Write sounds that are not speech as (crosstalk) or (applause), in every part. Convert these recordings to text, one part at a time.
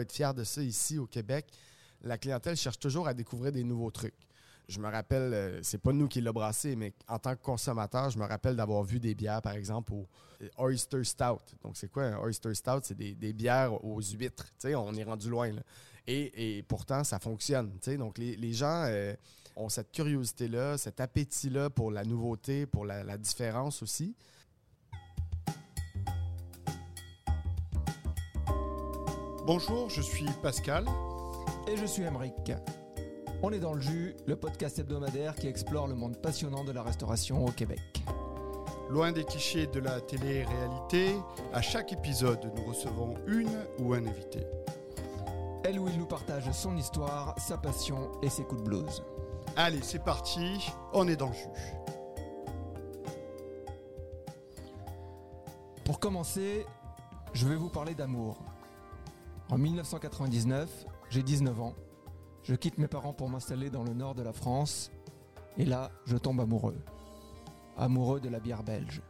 être fier de ça ici au Québec. La clientèle cherche toujours à découvrir des nouveaux trucs. Je me rappelle, euh, c'est pas nous qui l'a brassé, mais en tant que consommateur, je me rappelle d'avoir vu des bières, par exemple, au Oyster Stout. Donc, c'est quoi un Oyster Stout? C'est des, bières aux huîtres. Tu sais, on est rendu loin, là. Et, pourtant, ça fonctionne. Tu sais, donc, les, gens euh, ont cette curiosité-là, cet appétit-là pour la nouveauté, pour la, différence aussi. Bonjour, je suis Pascal. Et je suis Emeric. On est dans le jus, le podcast hebdomadaire qui explore le monde passionnant de la restauration au Québec. Loin des clichés de la télé-réalité, à chaque épisode, nous recevons une ou un invité. Elle ou il nous partage son histoire, sa passion et ses coups de blues. Allez, c'est parti, on est dans le jus. Pour commencer, je vais vous parler d'amour. En 1999, j'ai 19 ans je quitte mes parents pour m'installer dans le nord de la France, et là, je tombe amoureux. Amoureux de la bière belge.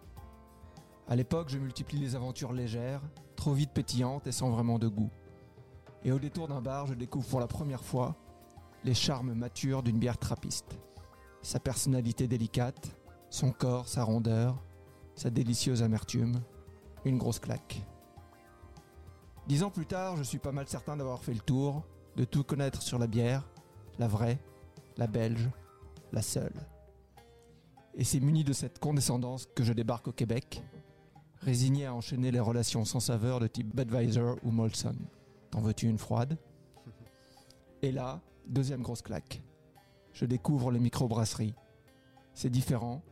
À l'époque, je multiplie les aventures légères, trop vite pétillantes et sans vraiment de goût. Et au détour d'un bar, je découvre pour la première fois les charmes matures d'une bière trappiste. Sa personnalité délicate, son corps, sa rondeur, sa délicieuse amertume, une grosse claque. Dix ans plus tard, je suis pas mal certain d'avoir fait le tour, de tout connaître sur la bière, la vraie, la belge, la seule. Et c'est muni de cette condescendance que je débarque au Québec, résigné à enchaîner les relations sans saveur de type Budweiser ou Molson. T'en veux-tu une froide? Et là, deuxième grosse claque. Je découvre les microbrasseries. C'est différent,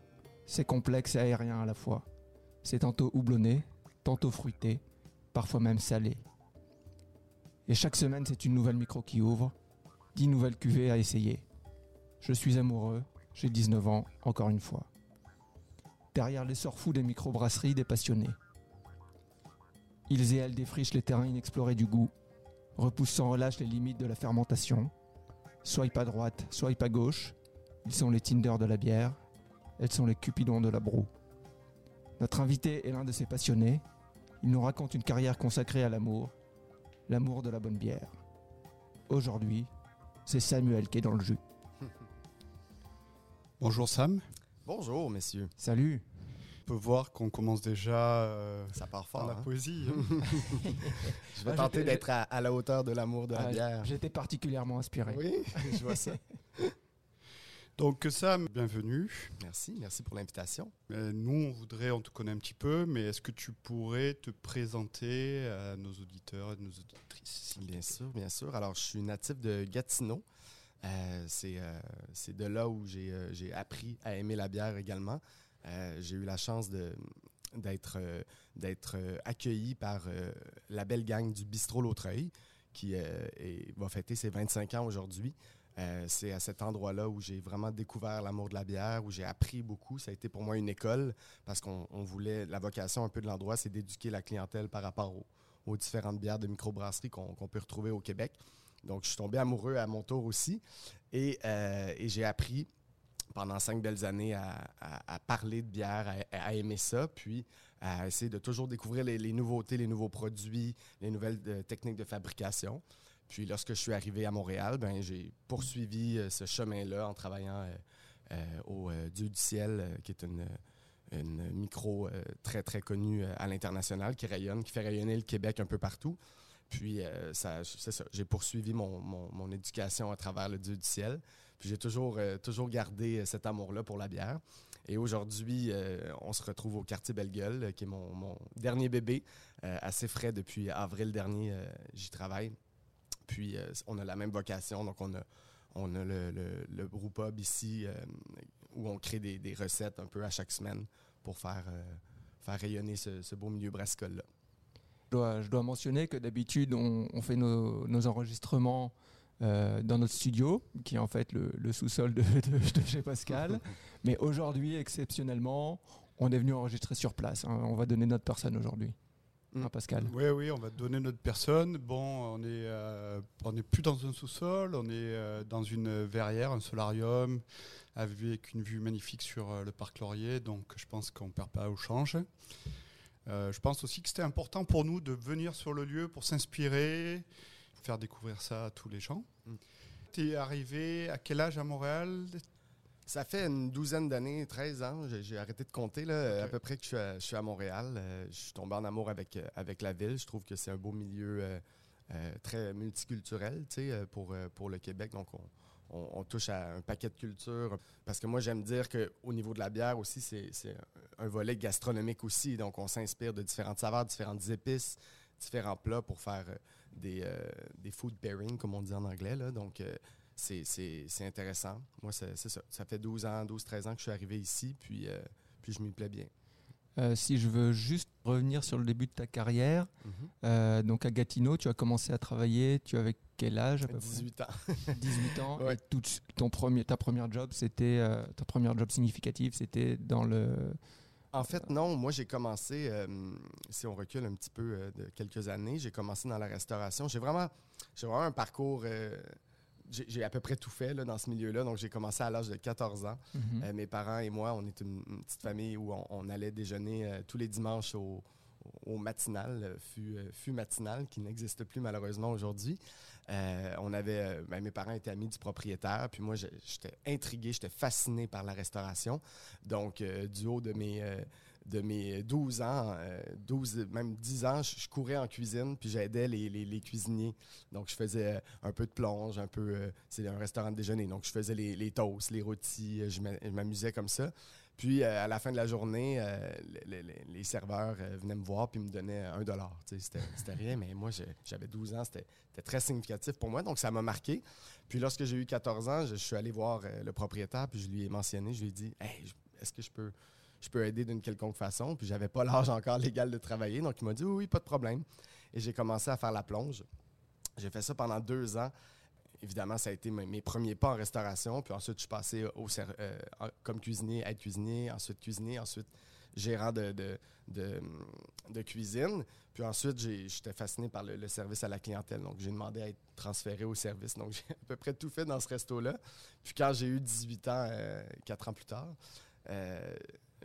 c'est complexe et aérien à la fois. C'est tantôt houblonné, tantôt fruité, parfois même salé. Et chaque semaine, c'est une nouvelle micro qui ouvre, 10 nouvelles cuvées à essayer. Je suis amoureux, j'ai 19 ans, encore une fois. Derrière l'essor fou des microbrasseries, des passionnés. Ils et elles défrichent les terrains inexplorés du goût, repoussent sans relâche les limites de la fermentation. Swipe à droite, swipe à gauche, ils sont les Tinder de la bière, elles sont les Cupidons de la broue. Notre invité est l'un de ces passionnés. Il nous raconte une carrière consacrée à l'amour, l'amour de la bonne bière. Aujourd'hui, c'est Samuel qui est dans le jus. (laughs) Bonjour Sam. Bonjour messieurs. Salut. On peut voir qu'on commence déjà euh, ça part fort, la hein. poésie. Hein. (laughs) je vais (laughs) tenter d'être à, la hauteur de l'amour de la ah, bière. J'étais particulièrement inspiré. Oui, je vois ça. Donc Sam, bienvenue. Merci, merci pour l'invitation. Euh, nous, on voudrait, on te connaît un petit peu, mais est-ce que tu pourrais te présenter à nos auditeurs et nos auditrices Bien sûr, bien sûr. Alors, je suis natif de Gatineau. Euh, euh, c'est de là où j'ai appris à aimer la bière également. j'ai eu la chance d'être d'être accueilli par la belle gang du Bistrot Lautreuil qui va fêter ses 25 ans aujourd'hui. Euh, c'est à cet endroit-là où j'ai vraiment découvert l'amour de la bière, où j'ai appris beaucoup. Ça a été pour moi une école parce qu'on voulait, la vocation un peu de l'endroit, c'est d'éduquer la clientèle par rapport aux, différentes bières de microbrasserie qu'on peut retrouver au Québec. Donc, je suis tombé amoureux à mon tour aussi et, euh, j'ai appris pendant cinq belles années à, parler de bière, à, aimer ça, puis à essayer de toujours découvrir les, nouveautés, les nouveaux produits, les nouvelles euh, techniques de fabrication. Puis lorsque je suis arrivé à Montréal, ben, j'ai poursuivi euh, ce chemin-là en travaillant euh, euh, au Dieu du ciel, qui est une, micro très, très connue à l'international, qui rayonne, qui fait rayonner le Québec un peu partout. Puis, c'est ça. J'ai poursuivi mon, éducation à travers le Dieu du ciel. Puis, j'ai toujours, toujours gardé cet amour-là pour la bière. Et aujourd'hui, on se retrouve au quartier Belle-Gueule, qui est mon, mon dernier bébé, assez frais depuis avril dernier. J'y travaille. Puis euh, on a la même vocation, donc on a, on a le, le, pub ici euh, où on crée des, recettes un peu à chaque semaine pour faire, euh, faire rayonner ce, beau milieu brassicole-là. Je dois, mentionner que d'habitude, on, fait nos, enregistrements dans notre studio, qui est en fait le, sous-sol de, chez Pascal. (laughs) Mais aujourd'hui, exceptionnellement, on est venu enregistrer sur place. Hein. On va donner notre personne aujourd'hui. Mm. Pascal? Oui, oui, on va donner notre personne. Bon, on est, euh, on n'est plus dans un sous-sol, on est euh, dans une verrière, un solarium, avec une vue magnifique sur euh, le parc Laurier, donc je pense qu'on ne perd pas au change. je pense aussi que c'était important pour nous de venir sur le lieu pour s'inspirer faire découvrir ça à tous les gens. Mm. Tu es arrivé à quel âge à Montréal? Ça fait une douzaine d'années, 13 ans, j'ai arrêté de compter, là, à peu près que je suis à, je suis à Montréal. Euh, je suis tombé en amour avec, euh, avec la ville. Je trouve que c'est un beau milieu euh, euh, très multiculturel pour, pour le Québec. Donc, on, on- on touche à un paquet de cultures. Parce que moi, j'aime dire qu'au niveau de la bière aussi, c'est un volet gastronomique aussi. Donc, on s'inspire de différentes saveurs, différentes épices, différents plats pour faire des, euh, des food pairing, comme on dit en anglais. Là. Donc, c'est- intéressant. Moi, c'est ça. Ça fait 12 ans, 12-13 ans que je suis arrivé ici, puis, euh, puis je m'y plais bien. Euh, si je veux juste revenir sur le début de ta carrière, euh, donc à Gatineau, tu as commencé à travailler, tu avais quel âge à peu près? 18 ans. (laughs) 18 ans. Ouais. Et tout, ton premier, ta première job, c'était ta première job significative, c'était dans le. En fait, non. Moi, j'ai commencé, si on recule un petit peu de quelques années, j'ai commencé dans la restauration. J'ai vraiment, j'ai vraiment un parcours. J'ai à peu près tout fait là, dans ce milieu-là. Donc, j'ai commencé à l'âge de 14 ans. Mhm. Euh, mes parents et moi, on est une, une petite famille où on, on allait déjeuner euh, tous les dimanches au, au matinal, euh, euh, fût matinal, qui n'existe plus malheureusement aujourd'hui. Euh, on avait, ben, mes parents étaient amis du propriétaire, puis moi, j'étais intrigué, j'étais fasciné par la restauration. Donc, euh, du haut de mes, euh, de mes 12 ans, euh, 12, même 10 ans, je, courais en cuisine, puis j'aidais les, cuisiniers. Donc, je faisais euh, un peu de plonge, un peu. euh, c'est un restaurant de déjeuner. Donc, je faisais les, les toasts, les rôtis, euh, je m'a- je m'amusais comme ça. Puis, à la fin de la journée, les, serveurs venaient me voir puis me donnaient un dollar. C'était rien, mais moi, j'avais 12 ans. C'était très significatif pour moi. Donc, ça m'a marqué. Puis, lorsque j'ai eu 14 ans, je, suis allé voir le propriétaire, puis je lui ai mentionné, je lui ai dit Hey, est-ce que je peux, je peux aider d'une quelconque façon Puis, j'avais pas (laughs) l'âge encore légal de travailler. Donc, il m'a dit Oui, pas de problème. Et j'ai commencé à faire la plonge. J'ai fait ça pendant deux ans. Évidemment, ça a été mes, premiers pas en restauration. Puis ensuite, je suis passé au euh, comme cuisinier, aide cuisinier, ensuite cuisinier, ensuite gérant de, de, de, cuisine. Puis ensuite, j'étais fasciné par le, service à la clientèle. Donc, j'ai demandé à être transféré au service. Donc, (laughs) j'ai à peu près tout fait dans ce resto-là. Puis quand j'ai eu 18 ans, euh, quatre ans plus tard, euh,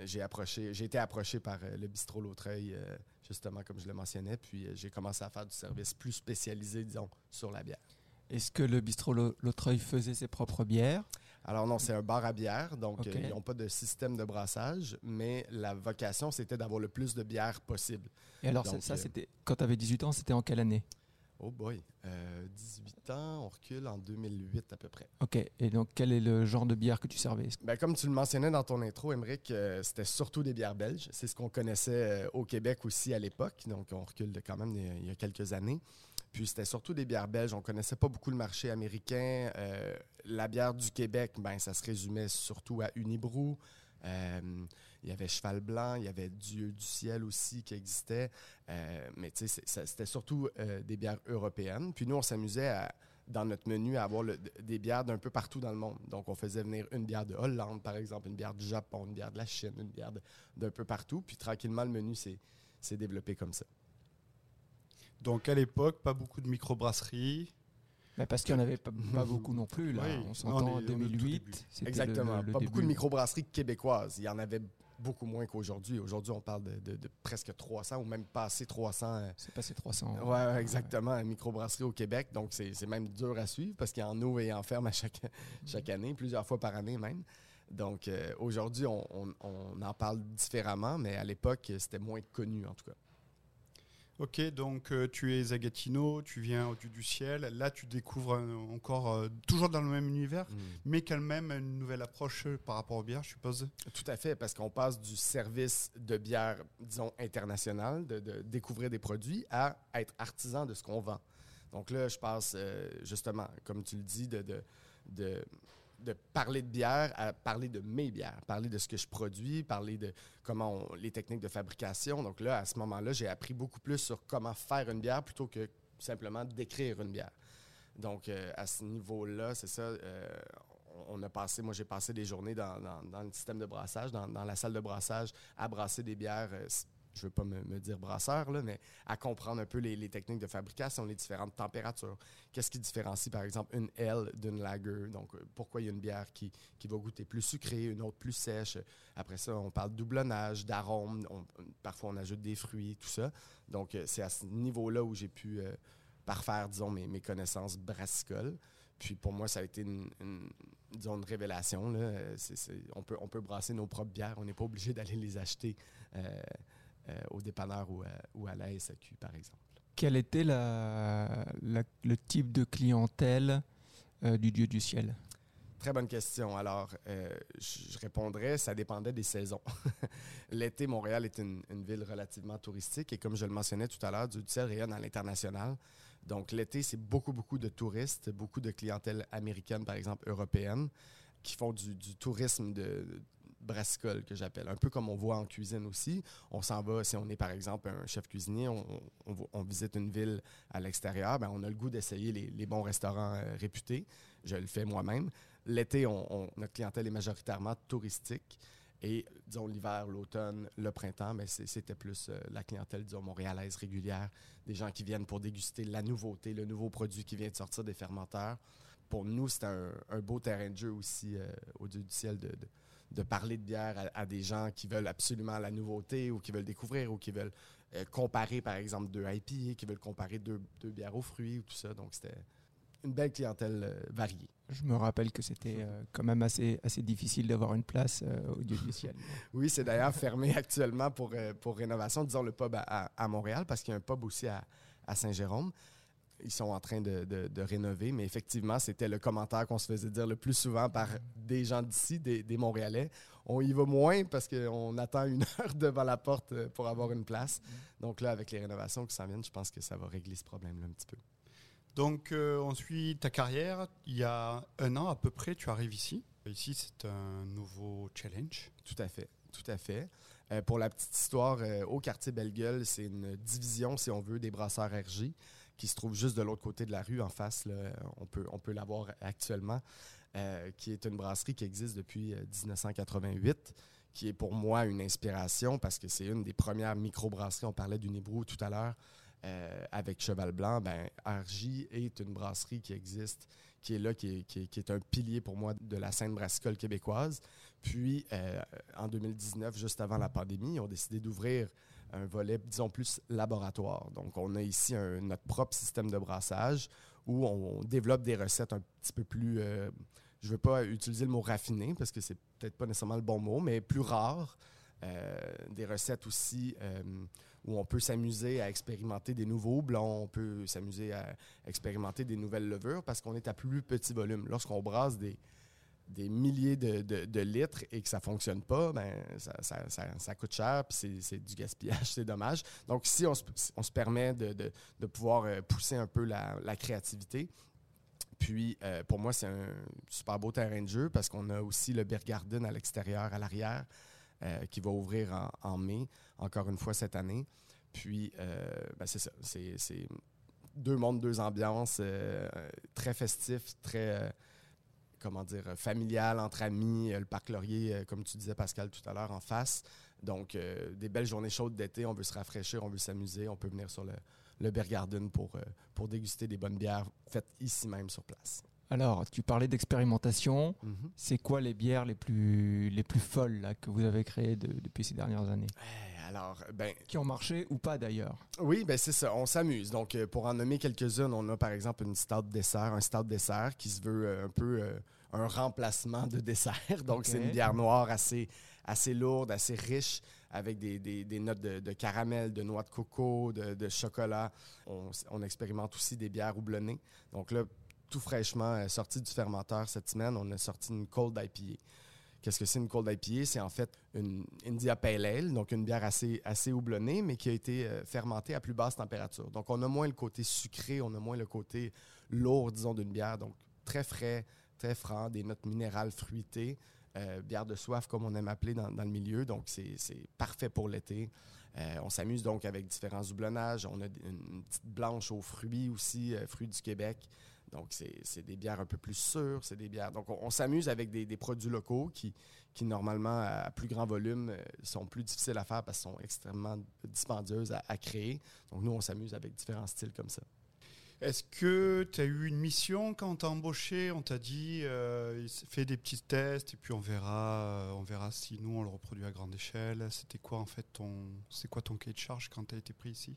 j'ai approché, j'ai été approché par euh, le bistrot L'Autreuil, euh, justement, comme je le mentionnais. Puis euh, j'ai commencé à faire du service plus spécialisé, disons, sur la bière. Est-ce que le bistrot L'Autreuil faisait ses propres bières? Alors non, c'est un bar à bière, donc euh, ils n'ont pas de système de brassage, mais la vocation, c'était d'avoir le plus de bière possible. Et alors, Donc, ça, euh, c'était quand tu avais 18 ans, c'était en quelle année? Oh boy, euh, 18 ans, on recule en 2008 à peu près. Ok. Et donc, quel est le genre de bière que tu servais? Ben, comme tu le mentionnais dans ton intro, Émeric, euh, c'était surtout des bières belges. C'est ce qu'on connaissait euh, au Québec aussi à l'époque, donc on recule de quand même il y a quelques années. Puis c'était surtout des bières belges. On connaissait pas beaucoup le marché américain. Euh, la bière du Québec, ben, ça se résumait surtout à Unibrou. Il y avait Cheval Blanc, il y avait Dieu du ciel aussi qui existait. Euh, mais tu sais, c'était surtout euh, des bières européennes. Puis nous, on s'amusait à, dans notre menu à avoir le- des bières d'un peu partout dans le monde. Donc, on faisait venir une bière de Hollande, par exemple, une bière du Japon, une bière de la Chine, une bière d'un peu partout. Puis tranquillement, le menu s'est développé comme ça. Donc à l'époque, pas beaucoup de microbrasseries. Bah, Parce qu'il n'y en avait pas, pas beaucoup non plus. Là. Oui, On s'entend en est- on est au tout 2008. début. c'était Exactement. le- le pas beaucoup de microbrasseries québécoises. Il y en avait beaucoup moins qu'aujourd'hui. Aujourd'hui, on parle de, de- de presque 300 ou même passé 300. euh, C'est passé 300. Ouais, ouais, exactement. Une microbrasserie au Québec. Donc, c'est c'est même dur à suivre parce qu'il y en ouvre et en ferme à chaque, chaque année, plusieurs fois par année même. Donc, euh, aujourd'hui, on, on- on en parle différemment, mais à l'époque, c'était moins connu en tout cas. Ok, donc euh, tu es à Gatineau, tu viens au-dessus du ciel. Là, tu découvres euh, encore, euh, toujours dans le même univers, mais quand même une nouvelle approche par rapport aux bières, je suppose. Tout à fait, parce qu'on passe du service de bière, disons, international, de, de découvrir des produits, à être artisan de ce qu'on vend. Donc là, je passe, euh, justement, comme tu le dis, de, de, de, de parler de bière à parler de mes bières, parler de ce que je produis, parler de comment les techniques de fabrication. Donc là, à ce moment-là, j'ai appris beaucoup plus sur comment faire une bière plutôt que simplement décrire une bière. Donc, euh, à ce niveau-là, c'est ça. euh, on a passé, moi, j'ai passé des journées dans, dans- le système de brassage, dans, dans la salle de brassage, à brasser des bières. Je veux pas me, dire brasseur, là, mais à comprendre un peu les, techniques de fabrication, les différentes températures. Qu'est-ce qui différencie, par exemple, une L d'une lager? Donc, euh, pourquoi il y a une bière qui, qui va goûter plus sucrée, une autre plus sèche? Après ça, on parle de doublonnage, d'arôme. on- parfois, on ajoute des fruits, tout ça. Donc, euh, c'est à ce niveau-là où j'ai pu euh, parfaire, disons, mes, mes connaissances brassicoles. Puis pour moi, ça a été une, révélation. Là. On, peut, on peut brasser nos propres bières. On n'est pas obligé d'aller les acheter au dépanneur ou à, ou à la SAQ, par exemple. Quel était la- la- le type de clientèle euh, du Dieu du ciel? Très bonne question. Alors, euh, je répondrais, ça dépendait des saisons. (laughs) L'été, Montréal est une, une ville relativement touristique et comme je le mentionnais tout à l'heure, du ciel rayonne à l'international. Donc, l'été, c'est beaucoup, beaucoup de touristes, beaucoup de clientèle américaine, par exemple, européenne, qui font du, du tourisme de brassicole, que j'appelle. Un peu comme on voit en cuisine aussi. On s'en va, si on est, par exemple, un chef cuisinier, on, visite une ville à l'extérieur, ben, on a le goût d'essayer les, bons restaurants euh, réputés. Je le fais moi-même. L'été, notre clientèle est majoritairement touristique. Et, disons, l'hiver, l'automne, le printemps, c'est- c'était plus euh, la clientèle, disons, montréalaise régulière, des gens qui viennent pour déguster la nouveauté, le nouveau produit qui vient de sortir des fermenteurs. Pour nous, c'est un, beau terrain de jeu aussi, euh, au Dieu du ciel, de- de parler de bière à, à des gens qui veulent absolument la nouveauté ou qui veulent découvrir ou qui veulent euh, comparer, par exemple, deux IPA, qui veulent comparer deux, deux bières aux fruits ou tout ça. Donc, c'était une belle clientèle euh, variée. Je me rappelle que c'était euh, quand même assez, assez difficile d'avoir une place euh, au Dieu du ciel. (laughs) Oui, c'est d'ailleurs fermé (laughs) actuellement pour, pour rénovation. Disons le pub à Montréal, parce qu'il y a un pub aussi à, à Saint-Jérôme. Ils sont en train de, de- de rénover, mais effectivement, c'était le commentaire qu'on se faisait dire le plus souvent par des gens d'ici, des, des Montréalais. On y va moins parce qu'on attend une (laughs) heure devant la porte euh, pour avoir une place. Donc là, avec les rénovations qui s'en viennent, je pense que ça va régler ce problème-là un petit peu. Donc, euh, on suit ta carrière. Il y a un an à peu près, tu arrives ici. Ici, c'est un nouveau challenge. Tout à fait, tout à fait. Euh, pour la petite histoire, euh, au quartier Belle-Gueule, c'est une division, si on veut, des brasseurs RG qui se trouve juste de l'autre côté de la rue, en face. on peut, on peut la voir actuellement, euh, qui est une brasserie qui existe depuis euh, 1988, qui est pour moi une inspiration parce que c'est une des premières micro-brasseries. On parlait du Nibrou tout à l'heure euh, avec Cheval Blanc. Ben, RJ est une brasserie qui existe, qui est là, qui est, un pilier pour moi de la scène brassicole québécoise. Puis, euh, en 2019, juste avant la pandémie, ils ont décidé d'ouvrir un volet, disons, plus laboratoire. Donc, on a ici notre propre système de brassage où on, développe des recettes un petit peu plus, euh, je ne veux pas utiliser le mot raffiné parce que c'est peut-être pas nécessairement le bon mot, mais plus rares. Euh, des recettes aussi euh, où on peut s'amuser à expérimenter des nouveaux blonds, on peut s'amuser à expérimenter des nouvelles levures parce qu'on est à plus petit volume. Lorsqu'on brasse des, des milliers de, litres et que ça fonctionne pas, ben, ça, ça- ça- coûte cher, puis c'est- du gaspillage, (laughs) c'est dommage. Donc, si on se, permet de, pouvoir euh, pousser un peu la, la créativité, puis euh, pour moi, c'est un super beau terrain de jeu parce qu'on a aussi le Beer Garden à l'extérieur, à l'arrière, euh, qui va ouvrir en, mai, encore une fois cette année. Puis, ben, c'est ça, c'est deux mondes, deux ambiances, très festifs, très comment dire, euh, familial, entre amis, euh, le parc Laurier, euh, comme tu disais Pascal tout à l'heure, en face. Donc, des belles journées chaudes d'été, on veut se rafraîchir, on veut s'amuser, on peut venir sur le, le pour, pour déguster des bonnes bières faites ici même sur place. Alors, tu parlais d'expérimentation. Mhm. C'est quoi les bières les plus, les plus folles là, que vous avez créées de- depuis ces dernières années? Eh, Alors, ben, Qui ont marché ou pas d'ailleurs? Oui, ben c'est ça, on s'amuse. Donc, euh, pour en nommer quelques-unes, on a par exemple une stout dessert, un stout dessert qui se veut euh, un peu euh, un remplacement de dessert. Donc, c'est une bière noire assez, assez lourde, assez riche, avec des, des- des notes de, de caramel, de noix de coco, de, de chocolat. On expérimente aussi des bières houblonnées. Donc là, tout fraîchement euh, sorti du fermenteur cette semaine, on a sorti une cold IPA. Qu'est-ce que c'est une cold IPA? C'est en fait une India Pale Ale, donc une bière assez, assez houblonnée, mais qui a été euh, fermentée à plus basse température. Donc, on a moins le côté sucré, on a moins le côté lourd, disons, d'une bière. Donc, très frais, très franc, des notes minérales fruitées, euh, bière de soif, comme on aime appeler dans, le milieu. Donc, c'est parfait pour l'été. On s'amuse donc avec différents houblonnages. On a une petite blanche aux fruits aussi, fruits du Québec. Donc, c'est des bières un peu plus sûres. C'est des bières. Donc, on, on s'amuse avec des, des produits locaux qui, qui, normalement, à plus grand volume, euh, sont plus difficiles à faire parce qu'ils sont extrêmement dispendieuses à, à créer. Donc, nous, on s'amuse avec différents styles comme ça. Est-ce que tu as eu une mission quand on t'a embauché? On t'a dit, euh, fais des petits tests et puis on verra, euh, on verra si nous on le reproduit à grande échelle. C'était quoi en fait ton, c'est quoi ton cahier de charge quand tu as été pris ici?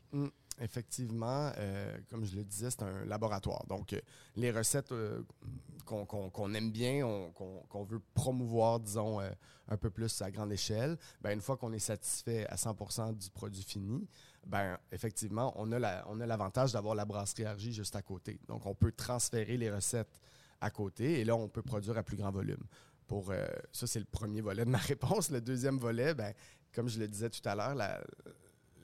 Effectivement, euh, comme je le disais, c'est un laboratoire. Donc, euh, les recettes euh, qu'on aime bien, on- qu'on veut promouvoir, disons, un peu plus à grande échelle, ben, une fois qu'on est satisfait à 100% du produit fini, ben, effectivement, on a l'avantage d'avoir la brasserie Argy juste à côté. Donc, on peut transférer les recettes à côté et là, on peut produire à plus grand volume. Pour, ça, c'est le premier volet de ma (laughs) réponse. Le deuxième volet, ben, comme je le disais tout à l'heure, la-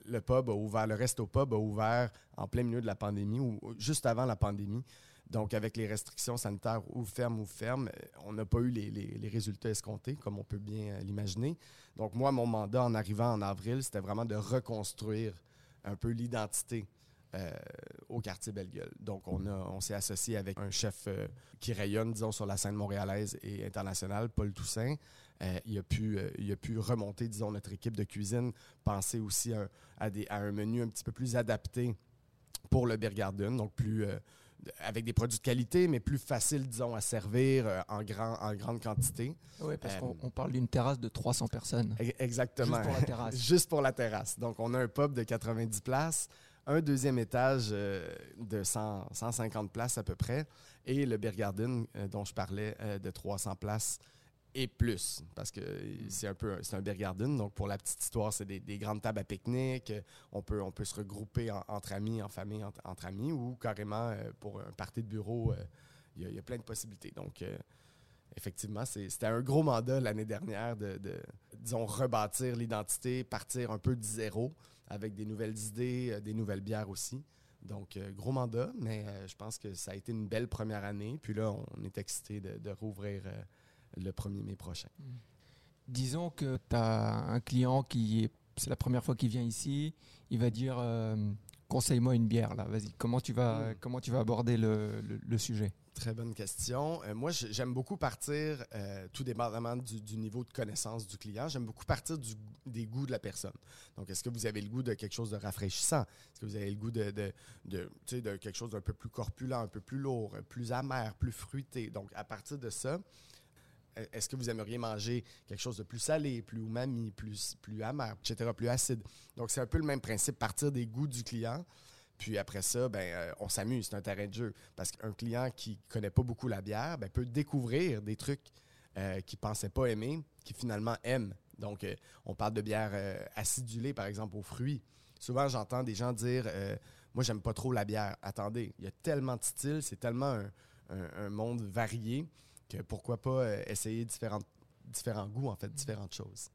le pub a ouvert, le resto pub a ouvert en plein milieu de la pandémie ou juste avant la pandémie. Donc, avec les restrictions sanitaires, ou ferme ou ferme, euh, on n'a pas eu les, les- résultats escomptés, comme on peut bien euh, l'imaginer. Donc, moi, mon mandat en arrivant en avril, c'était vraiment de reconstruire un peu l'identité euh, au quartier Belle-Gueule. Donc, on, a, on s'est associé avec un chef qui rayonne, disons, sur la scène montréalaise et internationale, Paul Toussaint. Euh, il, a pu, euh, il a pu remonter, disons, notre équipe de cuisine, penser aussi à, à des- à un menu un petit peu plus adapté pour le Beer Garden, donc plus euh, avec des produits de qualité, mais plus facile, disons, à servir euh, en, grand, en grande quantité. Oui, parce Euh, qu'on on parle d'une terrasse de 300 personnes. Exactement. Juste pour la terrasse. (laughs) Juste pour la terrasse. Donc, on a un pub de 90 places, un deuxième étage euh, de 100, 150 places à peu près, et le Beer Garden dont je parlais de 300 places et plus, parce que c'est un peu un- c'est un beer garden. Donc, pour la petite histoire, c'est des, des grandes tables à pique-nique. On peut, on peut se regrouper en- entre amis, en famille, entre, entre amis, ou carrément euh, pour un party de bureau. euh, Il y, a- il y a plein de possibilités. Donc, euh, effectivement, c'était un gros mandat l'année dernière de, de, disons, rebâtir l'identité, partir un peu de zéro avec des nouvelles idées, des nouvelles bières aussi. Donc, gros mandat, mais je pense que ça a été une belle première année. Puis là, on est excité de, de rouvrir le 1er mai prochain. Disons que tu as un client qui est, c'est la première fois qu'il vient ici, il va dire euh, conseille-moi une bière là, vas-y. Comment tu vas Mm. comment tu vas aborder le, le- le sujet? Très bonne question. Euh, moi, j'ai- j'aime beaucoup partir, euh, tout dépendamment du, du niveau de connaissance du client, j'aime beaucoup partir du- des goûts de la personne. Donc, est-ce que vous avez le goût de quelque chose de rafraîchissant? Est-ce que vous avez le goût de, de, de, de quelque chose d'un peu plus corpulent, un peu plus lourd, plus amer, plus fruité? Donc, à partir de ça, euh, est-ce que vous aimeriez manger quelque chose de plus salé, plus umami, plus, plus amer, etc., plus acide? Donc, c'est un peu le même principe, partir des goûts du client. Puis après ça, ben, euh, on s'amuse, c'est un terrain de jeu. Parce qu'un client qui connaît pas beaucoup la bière ben, peut découvrir des trucs euh, qu'il pensait pas aimer, qui finalement aime. Donc, euh, on parle de bière acidulée, par exemple, aux fruits. Souvent, j'entends des gens dire Moi, j'aime pas trop la bière. Attendez, il y a tellement de styles, c'est tellement un monde varié pourquoi pas euh, essayer différentes, différents goûts, en fait, différentes choses.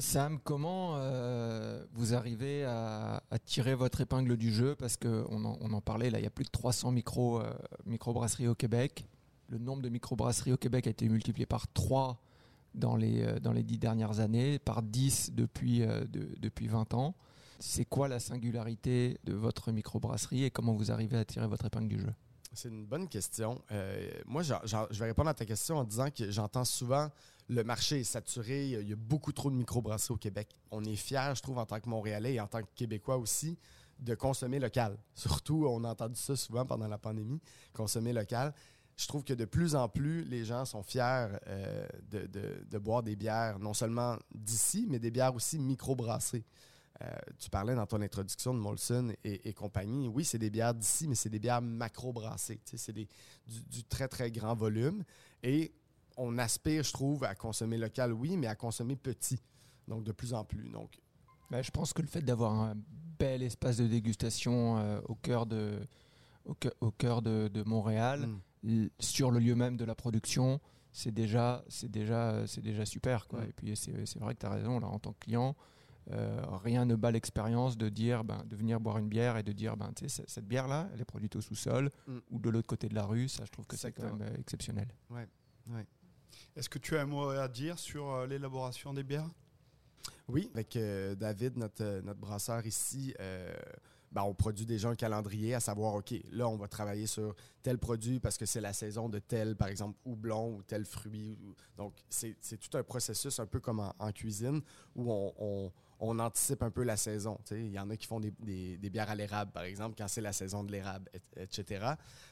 Sam, comment euh, vous arrivez à, tirer votre épingle du jeu? Parce qu'on en, on en parlait, là, il y a plus de 300 micro, euh, microbrasseries au Québec. Le nombre de microbrasseries au Québec a été multiplié par 3 dans les, euh, dans les 10 dernières années, par 10 depuis, de- depuis 20 ans. C'est quoi la singularité de votre microbrasserie et comment vous arrivez à tirer votre épingle du jeu? C'est une bonne question. Euh, moi, je vais répondre à ta question en disant que j'entends souvent le marché est saturé, il y a- beaucoup trop de microbrasseries au Québec. On est fiers, je trouve, en tant que Montréalais et en tant que Québécois aussi, de consommer local. Surtout, on a entendu ça souvent pendant la pandémie, consommer local. Je trouve que de plus en plus, les gens sont fiers euh, de, de- de boire des bières, non seulement d'ici, mais des bières aussi microbrassées. Euh, tu parlais dans ton introduction de Molson et, et compagnie. Oui, c'est des bières d'ici, mais c'est des bières macro-brassées. C'est du, du très, très grand volume. Et on aspire, je trouve, à consommer local, oui, mais à consommer petit. Donc, de plus en plus. Donc, Bah, je pense que le fait d'avoir un bel espace de dégustation euh, au cœur de, au cœur, au cœur de, de Montréal, mm, l- sur le lieu même de la production, c'est déjà, c'est déjà, c'est déjà super. Quoi. Mm. Et puis c'est c'est vrai que tu as raison, là, en tant que client, euh, rien ne bat l'expérience de dire, ben, de venir boire une bière et de dire, ben, tu sais, c- cette bière-là, elle est produite au sous-sol Mm. ou de l'autre côté de la rue. Ça, je trouve que c'est quand même euh, exceptionnel. Est-ce que tu as un mot à dire sur euh, l'élaboration des bières? Oui, avec euh, David, notre, notre brasseur ici, euh, ben, on produit déjà un calendrier à savoir, OK, là, on va travailler sur tel produit parce que c'est la saison de tel, par exemple, houblon ou tel fruit. Donc, c'est c'est tout un processus un peu comme en, en cuisine où on, on- on anticipe un peu la saison. Il y en a qui font des, bières à l'érable, par exemple, quand c'est la saison de l'érable, et- etc.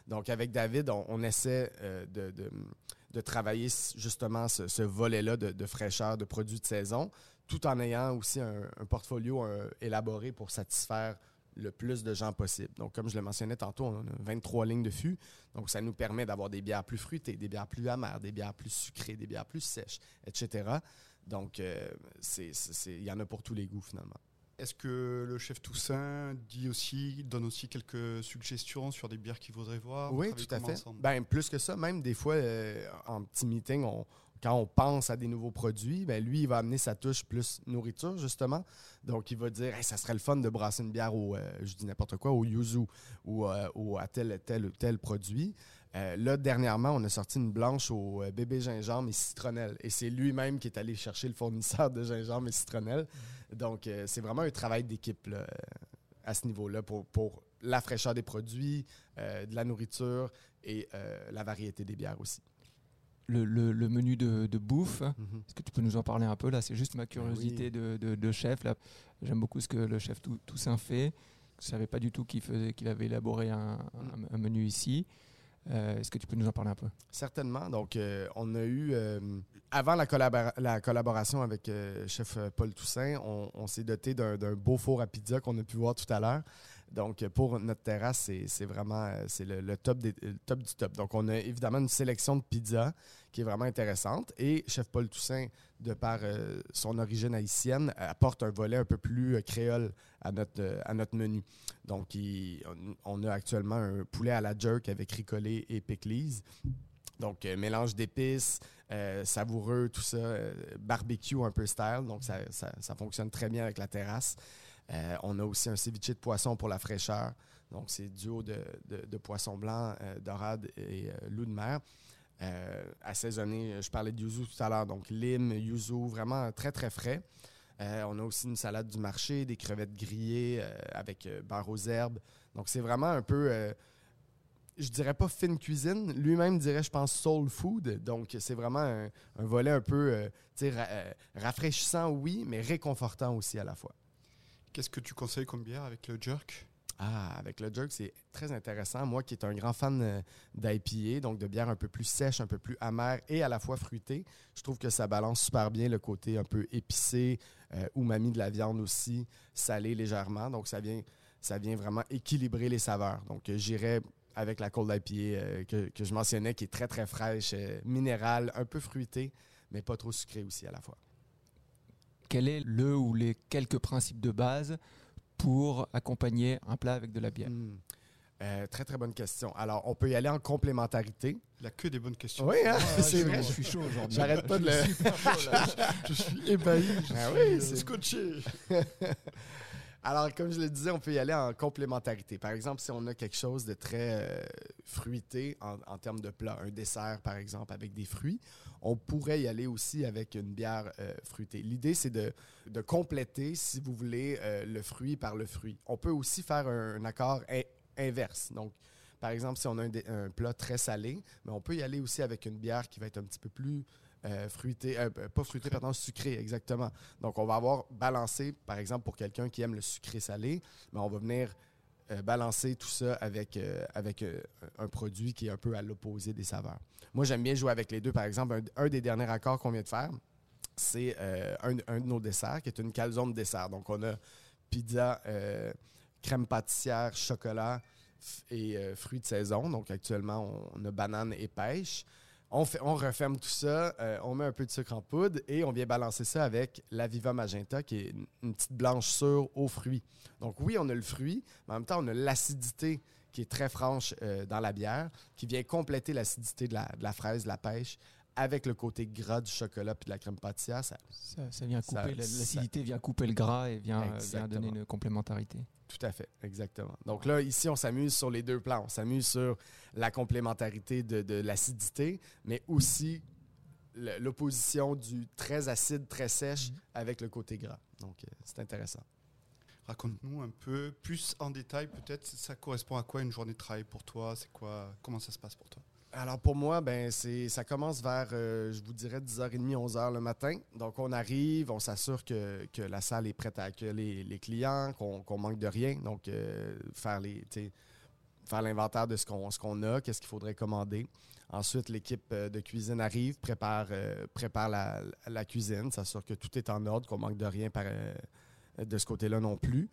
Donc, avec David, on, essaie euh, de, travailler justement ce, volet-là de, de fraîcheur, de produits de saison, tout en ayant aussi un, un portfolio euh, élaboré pour satisfaire le plus de gens possible. Donc, comme je le mentionnais tantôt, on a 23 lignes de fût. Donc, ça nous permet d'avoir des bières plus fruitées, des bières plus amères, des bières plus sucrées, des bières plus sèches, etc. Donc, euh, il y en a pour tous les goûts, finalement. Est-ce que le chef Toussaint dit aussi, donne aussi quelques suggestions sur des bières qu'il voudrait voir Oui, tout à fait. Ben, plus que ça, même des fois, euh, en petit meeting, on, quand on pense à des nouveaux produits, ben lui, il va amener sa touche plus nourriture, justement. Donc, il va dire ça serait le fun de brasser une bière au, euh, je dis n'importe quoi, au yuzu ou, euh, ou, à tel, tel tel produit. Euh, là, dernièrement, on a sorti une blanche au bébé gingembre et citronnelle. Et c'est lui-même qui est allé chercher le fournisseur de gingembre et citronnelle. Donc, c'est vraiment un travail d'équipe à ce niveau-là pour, pour la fraîcheur des produits, de la nourriture et la variété des bières aussi le, menu de, bouffe. Mhm. Est-ce que tu peux nous en parler un peu Là, c'est juste ma curiosité de, chef. Là, j'aime beaucoup ce que le chef Toussaint fait. Je ne savais pas du tout qu'il, faisait, qu'il avait élaboré un, menu ici. Euh, est-ce que tu peux nous en parler un peu? Certainement. Donc, euh, on a eu, euh, avant la, la, collaboration avec chef Paul Toussaint, on, on s'est doté d'un, beau four à pizza qu'on a pu voir tout à l'heure. Donc, pour notre terrasse, c'est vraiment euh, le, top du top. Donc, on a évidemment une sélection de pizzas qui est vraiment intéressante. Et Chef Paul Toussaint, de par euh, son origine haïtienne, apporte un volet un peu plus euh, créole à notre, menu. Donc, on, a actuellement un poulet à la jerk avec ricolé et pickles. Donc, mélange d'épices, savoureux, tout ça, barbecue un peu style. Donc, ça, fonctionne très bien avec la terrasse. Euh, on a aussi un ceviche de poisson pour la fraîcheur. Donc, c'est duo de, de, poisson blanc, euh, dorade et euh, loup de mer. assaisonné, je parlais de yuzu tout à l'heure, donc lime, yuzu, vraiment très, très frais. on a aussi une salade du marché, des crevettes grillées avec beurre aux herbes. Donc, c'est vraiment un peu je dirais pas fine cuisine. Lui-même dirait, je pense, soul food. Donc, c'est vraiment un, volet un peu rafraîchissant, oui, mais réconfortant aussi à la fois. Qu'est-ce que tu conseilles comme bière avec le jerk? Ah, avec le jerk, c'est très intéressant. Moi qui est un grand fan euh, d'IPA, donc de bière un peu plus sèche, un peu plus amère et à la fois fruitée, je trouve que ça balance super bien le côté un peu épicé, euh, umami de la viande aussi, salé légèrement. Donc ça vient, vraiment équilibrer les saveurs. Donc euh, j'irais avec la cold IPA euh, que, je mentionnais, qui est très très fraîche, minérale, un peu fruitée, mais pas trop sucrée aussi à la fois quel est le ou les quelques principes de base pour accompagner un plat avec de la bière? Hmm. euh, très, très bonne question. Alors, on peut y aller en complémentarité. Il n'y a que des bonnes questions. Oui, hein? (laughs) c'est vrai. Je suis chaud aujourd'hui. J'arrête pas de le. je suis (laughs) ébahi. ah oui, c'est scotché. (laughs) Alors, comme je le disais, on peut y aller en complémentarité. Par exemple, si on a quelque chose de très euh, fruité en, termes de plat, un dessert, par exemple, avec des fruits, on pourrait y aller aussi avec une bière euh, fruitée. L'idée, c'est de, compléter, si vous voulez, euh, le fruit par le fruit. On peut aussi faire un, accord inverse. Donc, par exemple, si on a un, plat très salé, mais on peut y aller aussi avec une bière qui va être un petit peu plus euh, fruité, pas fruité, pardon, sucré, exactement. Donc, on va avoir balancé, par exemple, pour quelqu'un qui aime le sucré salé, mais on va venir euh, balancer tout ça avec, euh, avec euh, un produit qui est un peu à l'opposé des saveurs. Moi, j'aime bien jouer avec les deux. Par exemple, un, des derniers accords qu'on vient de faire, c'est un, de nos desserts, qui est une calzone dessert. Donc, on a pizza, crème pâtissière, chocolat et fruits de saison. Donc, actuellement, on a banane et pêche. On, fait, on referme tout ça, euh, on met un peu de sucre en poudre et on vient balancer ça avec la Viva Magenta, qui est une, petite blanche sûre aux fruits. Donc oui, on a le fruit, mais en même temps, on a l'acidité qui est très franche euh, dans la bière, qui vient compléter l'acidité de la, fraise, de la pêche, avec le côté gras du chocolat puis de la crème pâtissière. Ça, ça, vient couper, l'acidité vient couper le gras et vient, euh, vient donner une complémentarité. Tout à fait, exactement. Donc là, ici, on s'amuse sur les deux plans. On s'amuse sur la complémentarité de, l'acidité, mais aussi l'opposition du très acide, très sèche mhm. avec le côté gras. Donc, euh, c'est intéressant. Raconte-nous un peu plus en détail, peut-être, ça correspond à quoi une journée de travail pour toi? C'est quoi Comment ça se passe pour toi? Alors pour moi, ben c'est ça commence vers, euh, je vous dirais, 10h30, 11h le matin. Donc on arrive, on s'assure que, la salle est prête à accueillir les, clients, qu'on manque de rien. Donc euh, faire l'inventaire de ce qu'on a, qu'est-ce qu'il faudrait commander. Ensuite, l'équipe euh, de cuisine arrive, prépare, la, la cuisine, s'assure que tout est en ordre, qu'on manque de rien de ce côté-là non plus.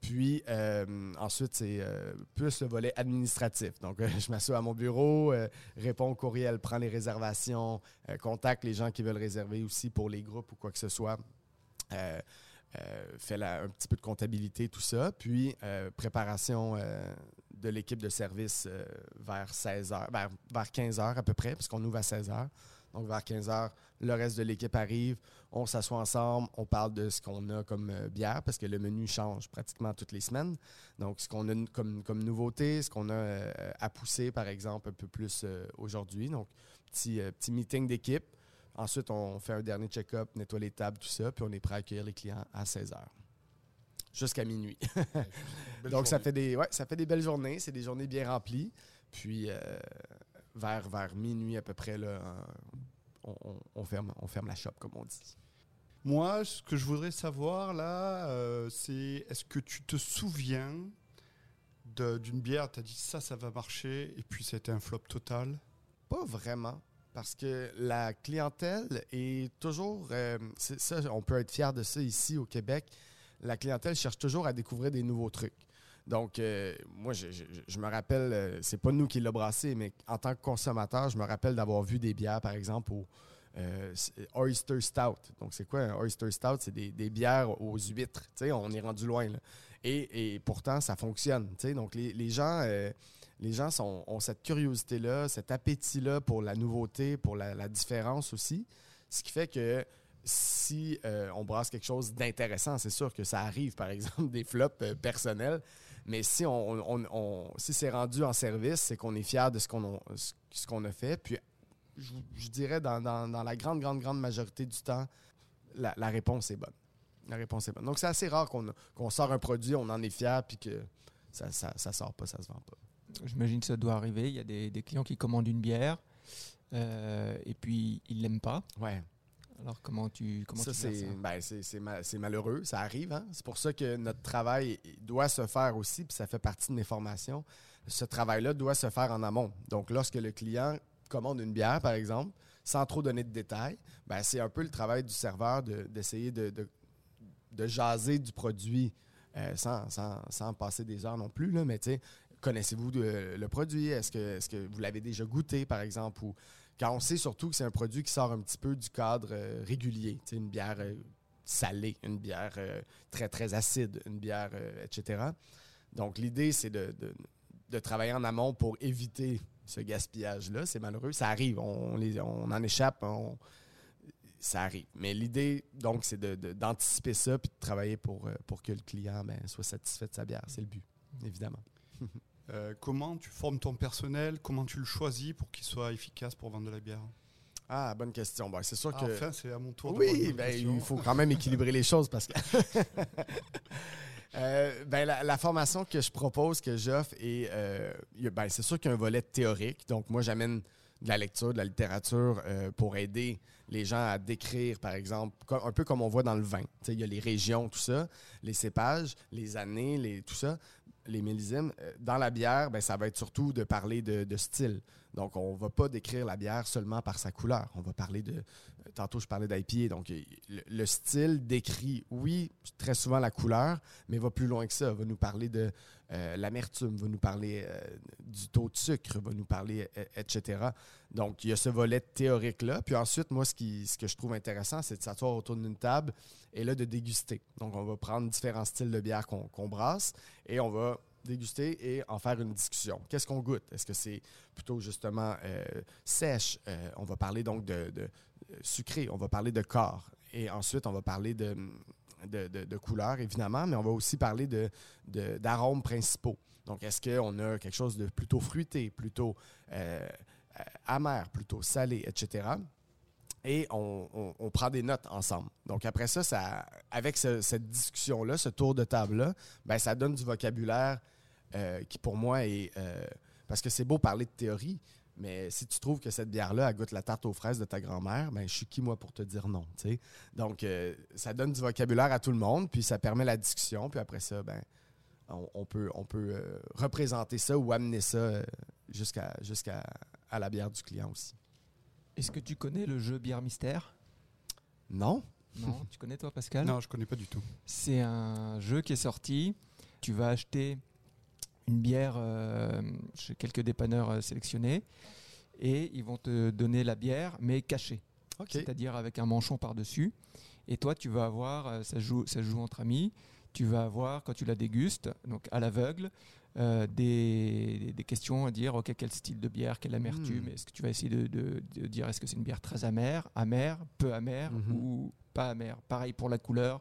Puis euh, ensuite, c'est euh, plus le volet administratif. Donc, euh, je m'assois à mon bureau, réponds aux courriels, prends les réservations, contacte les gens qui veulent réserver aussi pour les groupes ou quoi que ce soit. Fais un petit peu de comptabilité, tout ça. Puis, préparation de l'équipe de service vers 16 heures, vers, vers 15 heures à peu près, parce qu'on ouvre à 16 heures. Donc, vers 15 heures, le reste de l'équipe arrive, on s'assoit ensemble, on parle de ce qu'on a comme euh, bière, parce que le menu change pratiquement toutes les semaines. Donc, ce qu'on a comme, comme nouveauté, ce qu'on a euh, à pousser, par exemple, un peu plus euh, aujourd'hui. Donc, petit, petit meeting d'équipe. Ensuite, on fait un dernier check-up, nettoie les tables, tout ça, puis on est prêt à accueillir les clients à 16 heures. Jusqu'à minuit. (laughs) Donc, ça fait, des, ouais, ça fait des belles journées. C'est des journées bien remplies. Puis, euh, vers, vers minuit à peu près, là, on, on- on ferme, on ferme la shop, comme on dit. Moi, ce que je voudrais savoir là, euh, c'est est-ce que tu te souviens d'une bière, tu as dit ça, ça va marcher, et puis c'était un flop total? Pas vraiment. Parce que la clientèle est toujours. euh, ça, on peut être fier de ça ici au Québec. La clientèle cherche toujours à découvrir des nouveaux trucs. Donc, euh, moi, je, me rappelle, euh, c'est pas nous qui l'a brassé, mais en tant que consommateur, je me rappelle d'avoir vu des bières, par exemple, au euh, Oyster Stout. Donc, c'est quoi un Oyster Stout? C'est des, bières aux huîtres. On est rendu loin. Et, et pourtant, ça fonctionne. Donc, les, les gens. les gens ont cette curiosité-là, cet appétit-là pour la nouveauté, pour la, différence aussi. Ce qui fait que si on brasse quelque chose d'intéressant, c'est sûr que ça arrive, par (laughs) exemple, des flops personnels. Mais si, on, on- on- si c'est rendu en service, c'est qu'on est fier de ce qu'on a, ce- qu'on a fait. Puis, je, je dirais, dans, dans- dans la grande, grande, grande majorité du temps, la, la réponse est bonne. La réponse est bonne. Donc, c'est assez rare qu'on qu'on sort un produit, on en est fier, puis que ça, ça, ça sort pas, ça se vend pas. J'imagine que ça doit arriver. Il y a des, des clients qui commandent une bière euh, et puis ils l'aiment pas. Ouais. Alors comment tu comment ça, c'est ben, c'est- c'est ma- c'est malheureux, ça arrive. hein. C'est pour ça que notre travail doit se faire aussi, puis ça fait partie de mes formations. Ce travail-là doit se faire en amont. Donc, lorsque le client commande une bière, par exemple, sans trop donner de détails, ben, c'est un peu le travail du serveur de- d'essayer de, de, de jaser du produit euh, sans, sans- sans passer des heures non plus. Là, mais tu sais, connaissez-vous le produit? Est-ce que, est que vous l'avez déjà goûté, par exemple? Ou on sait surtout que c'est un produit qui sort un petit peu du cadre euh, régulier, une bière euh, salée, une bière euh, très, très acide, une bière, etc. Donc, l'idée, c'est de, travailler en amont pour éviter ce gaspillage-là. C'est malheureux. Ça arrive. On, en échappe. on- ça arrive. Mais l'idée, donc, c'est d'anticiper ça puis de travailler pour, pour que le client ben, soit satisfait de sa bière. C'est le but, évidemment. (laughs) Euh, Comment tu formes ton personnel? Comment tu le choisis pour qu'il soit efficace pour vendre de la bière? Ah, bonne question. Ben, c'est sûr Ah, que. Enfin, c'est à mon tour Oui, ben, il faut quand même équilibrer les choses parce que. (laughs) Euh, ben, la, la formation que je propose, que j'offre, euh, ben, c'est sûr qu'il y a un volet théorique. Donc, moi, j'amène de la lecture, de la littérature euh, pour aider les gens à décrire, par exemple, un peu comme on voit dans le vin. Il y a les régions, tout ça, les cépages, les années, les, tout ça, les millésimes. Euh, Dans la bière, ben, ça va être surtout de parler de, style. Donc, on ne va pas décrire la bière seulement par sa couleur. On va parler de. euh, Tantôt, je parlais d'IPA. Donc, euh, le, le style décrit, oui, très souvent la couleur, mais va plus loin que ça. Va nous parler de euh, l'amertume, va nous parler euh, du taux de sucre, va nous parler, euh, etc. Donc, il y a ce volet théorique-là. Puis ensuite, moi, ce, que je trouve intéressant, c'est de s'asseoir autour d'une table et là, de déguster. Donc, on va prendre différents styles de bière qu'on brasse et on va déguster et en faire une discussion. Qu'est-ce qu'on goûte? Est-ce que c'est plutôt justement sèche? On va parler donc de, de, sucré, on va parler de corps. Et ensuite, on va parler de, de, couleurs, évidemment, mais on va aussi parler d'arômes principaux. Donc, est-ce qu'on a quelque chose de plutôt fruité, plutôt euh, euh, amer, plutôt salé, etc. Et on, prend des notes ensemble. Donc, après ça, avec ce- cette discussion-là, ce tour de table-là, ben, ça donne du vocabulaire euh, qui, pour moi, est. parce que c'est beau parler de théorie, mais si tu trouves que cette bière-là, elle goûte la tarte aux fraises de ta grand-mère, ben, je suis qui, moi, pour te dire non, tu sais? Donc, euh, ça donne du vocabulaire à tout le monde, puis ça permet la discussion, puis après ça, ben, on, on peut, on peut euh, représenter ça ou amener ça euh, jusqu'à jusqu'à à la bière du client aussi. Est-ce que tu connais le jeu bière mystère? Non? Non, tu connais toi Pascal? Non, je connais pas du tout. C'est un jeu qui est sorti tu vas acheter une bière euh, chez quelques dépanneurs euh, sélectionnés et ils vont te donner la bière mais cachée, c'est-à-dire avec un manchon par-dessus. Et toi, tu vas avoir, euh, ça joue, ça se joue entre amis, tu vas avoir, quand tu la dégustes, donc à l'aveugle, euh, des, des questions à dire, ok, quel style de bière, quelle amertume, Mm. est-ce que tu vas essayer de, de- de dire, est-ce que c'est une bière très amère, amère, peu amère Mhm. ou pas amère? Pareil pour la couleur,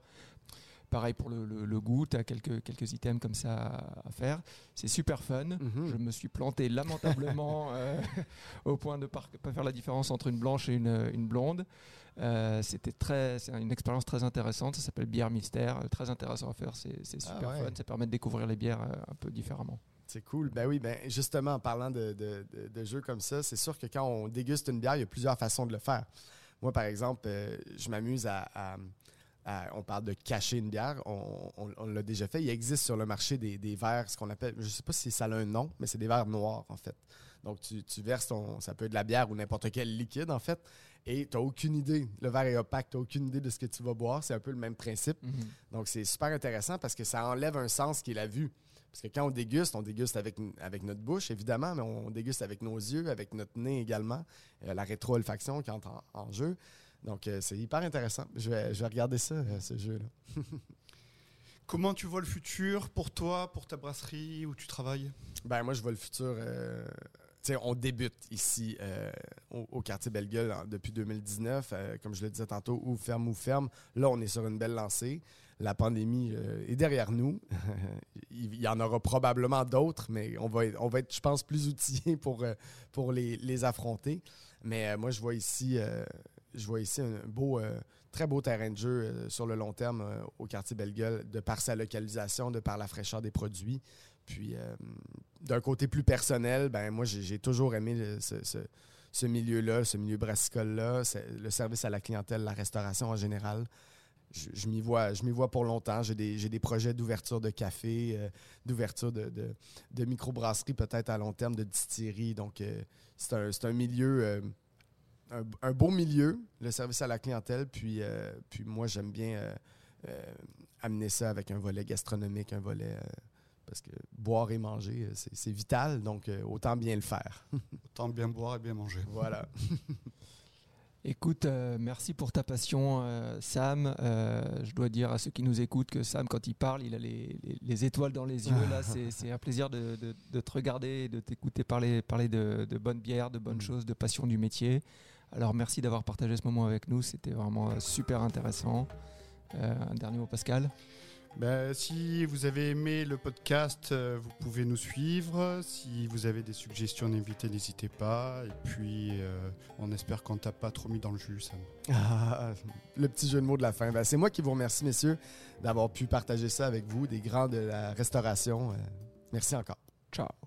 pareil pour le, le- le goût, tu as quelques, quelques items comme ça à, à faire. C'est super fun. Mhm. Je me suis planté lamentablement (laughs) euh, (laughs) au point de ne pas, faire la différence entre une blanche et une, une blonde. Euh, C'était très, une expérience très intéressante. Ça s'appelle bière mystère, euh, très intéressant à faire. C'est Ah super ouais. fun. Ça permet de découvrir les bières un peu différemment. C'est cool. Ben oui, ben justement, en parlant de, de- de- de jeux comme ça, c'est sûr que quand on déguste une bière, il y a plusieurs façons de le faire. Moi, par exemple, euh, je m'amuse à, à- à- On parle de cacher une bière. On, on- on l'a déjà fait. Il existe sur le marché des, des verres, ce qu'on appelle. Je ne sais pas si ça a un nom, mais c'est des verres noirs, en fait. Donc, tu, tu verses ton. Ça peut être de la bière ou n'importe quel liquide, en fait. Et tu n'as aucune idée. Le verre est opaque, tu n'as aucune idée de ce que tu vas boire. C'est un peu le même principe. Donc, c'est super intéressant parce que ça enlève un sens qui est la vue. Parce que quand on déguste, on déguste avec, avec notre bouche, évidemment, mais on déguste avec nos yeux, avec notre nez également. Euh, la rétro-olfaction qui entre en, en jeu. Donc, euh, c'est hyper intéressant. Je vais, je vais regarder ça, euh, ce jeu-là. (laughs) Comment tu vois le futur pour toi, pour ta brasserie où tu travailles? Ben, moi, je vois le futur. euh, tu sais, on débute ici euh, au, au quartier Belle-Gueule en- depuis 2019. euh, comme je le disais tantôt, ou ferme ou ferme. Là, on est sur une belle lancée. La pandémie est derrière nous. (laughs) Il y en aura probablement d'autres, mais on va, être, on va être, je pense, plus outillés pour, pour les, les affronter. Mais moi, je vois ici, je vois ici un beau, euh, très beau terrain de jeu euh, sur le long terme euh, au quartier Belle-Gueule, de par sa localisation, de par la fraîcheur des produits. Puis, d'un côté plus personnel, ben moi, j'ai toujours aimé ce, milieu-là, ce milieu brassicole-là, le service à la clientèle, la restauration en général. Je, m'y vois, vois pour longtemps. J'ai des, projets d'ouverture de café, d'ouverture de, de, de peut-être à long terme, de distillerie. Donc, c'est un, milieu, un, un beau milieu, le service à la clientèle. Puis, euh, puis moi, j'aime bien euh, euh, amener ça avec un volet gastronomique, un volet... euh, parce que boire et manger, c'est c'est vital, donc euh, autant bien le faire. (laughs) Autant bien boire et bien manger. Voilà. (laughs) Écoute, euh, merci pour ta passion, euh, Sam. Euh, je dois dire à ceux qui nous écoutent que Sam, quand il parle, il a les, les- les étoiles dans les yeux. Là, (laughs) c'est c'est un plaisir de, de- de te regarder, et de t'écouter parler, parler de, de bonnes bières, de bonnes Mm. choses, de passion du métier. Alors, merci d'avoir partagé ce moment avec nous. C'était vraiment euh, super intéressant. Euh, un dernier mot, Pascal? Ben, si vous avez aimé le podcast, euh, vous pouvez nous suivre. Si vous avez des suggestions d'invités, n'hésitez pas. Et puis, euh, on espère qu'on t'a pas trop mis dans le jus, Sam. Ah, le petit jeu de mots de la fin. Ben, c'est moi qui vous remercie, messieurs, d'avoir pu partager ça avec vous, des grands de la restauration. Euh, merci encore. Ciao.